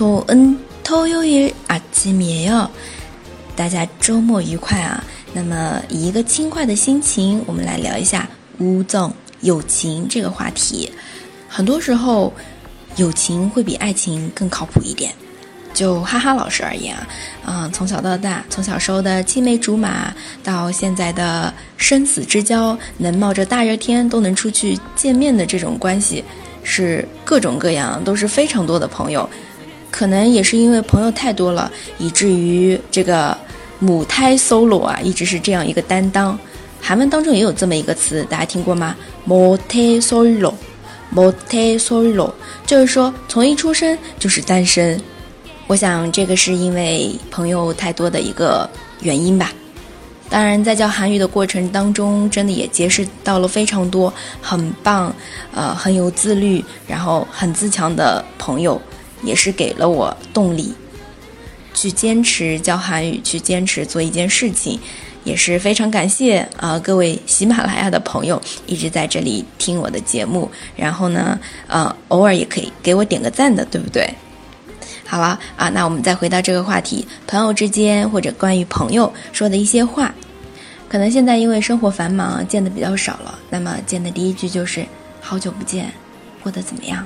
좋은토요일아침이에 요。 大家周末愉快啊！那么以一个轻快的心情，我们来聊一下乌纵友情这个话题。很多时候，友情会比爱情更靠谱一点。就哈哈老师而言啊，嗯，从小到大，从小时候的青梅竹马，到现在的生死之交，能冒着大热天都能出去见面的这种关系，是各种各样，都是非常多的朋友。 可能也是因为朋友太多了，以至于这个母胎 solo 啊，一直是这样一个担当。韩文当中也有这么一个词，大家听过吗？母胎 solo，母胎 solo，就是说从一出生就是单身。我想这个是因为朋友太多的一个原因吧。当然，在教韩语的过程当中，真的也结识到了非常多很棒、呃很有自律，然后很自强的朋友，也是给了我动力，去坚持教韩语，去坚持做一件事情，也是非常感谢啊各位喜马拉雅的朋友一直在这里听我的节目，然后呢，呃偶尔也可以给我点个赞的，对不对？好了啊，那我们再回到这个话题，朋友之间或者关于朋友说的一些话，可能现在因为生活繁忙，见的比较少了。那么见的第一句就是“好久不见，过得怎么样？”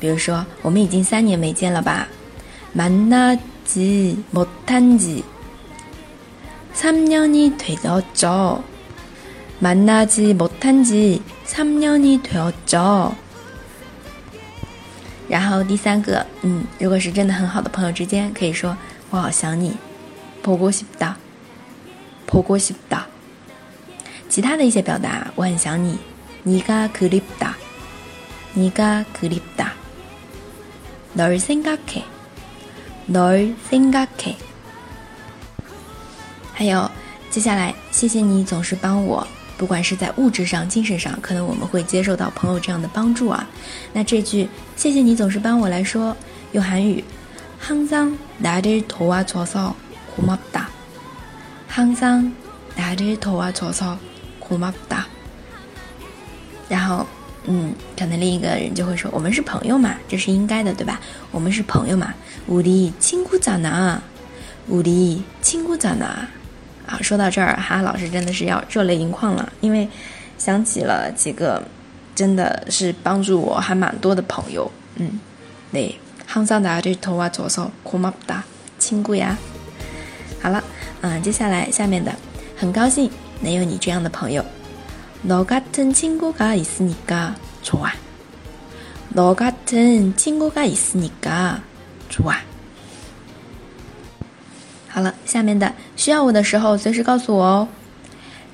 比如说我们已经三年没见了吧？만나지못한지3년이되었죠만나지못한지3년이되었죠然后第三个，嗯，如果是真的很好的朋友之间，可以说“我好想你”，보고싶 다， 보고싶 다。 其他的一些表达，我很想你，니가그립 다， 니가그립 다， 널생각 해， 널생각 해。 还有，接下来，谢谢你总是帮我。不管是在物质上、精神上，可能我们会接受到朋友这样的帮助啊。那这句“谢谢你总是帮我”来说，用韩语，항상나를도와줘서고맙 다。 항상나를도와줘서고맙 다。 然后， 嗯，可能另一个人就会说：“我们是朋友嘛，这是应该的，对吧？我们是朋友嘛。”우리친구잖 아， 우리친구잖 아。 啊，说到这儿，哈哈老师真的是要热泪盈眶了，因为想起了几个真的是帮助我还蛮多的朋友。嗯，对，항상나를도와줘서고맙다친구 야。 好了，嗯，接下来下面的，很高兴能有你这样的朋友。 너같은친구가있으니까좋아너같은친구가있으니까좋아好了，下面的需要我的时候随时告诉我哦。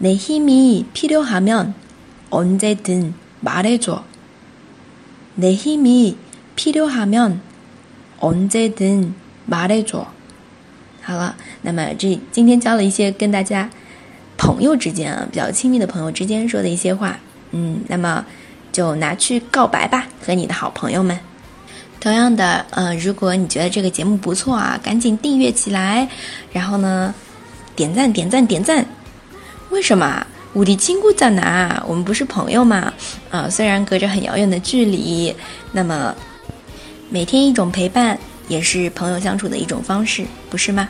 내힘이필요하면언제든말해줘내힘이필요하면언제든말해줘好了，那么这今天教了一些跟大家 朋友之间啊比较亲密的朋友之间说的一些话，嗯，那么就拿去告白吧，和你的好朋友们。同样的，呃，如果你觉得这个节目不错啊，赶紧订阅起来，然后呢，点赞点赞点赞。为什么？无敌亲故在哪？我们不是朋友吗？啊，虽然隔着很遥远的距离，那么每天一种陪伴，也是朋友相处的一种方式，不是吗？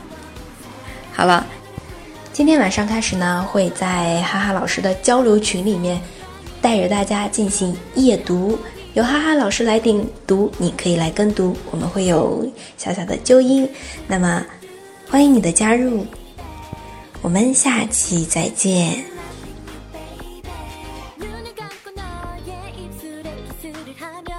好了，今天晚上开始呢，会在哈哈老师的交流群里面带着大家进行夜读，由哈哈老师来顶读，你可以来跟读，我们会有小小的纠音，那么欢迎你的加入。我们下期再见。baby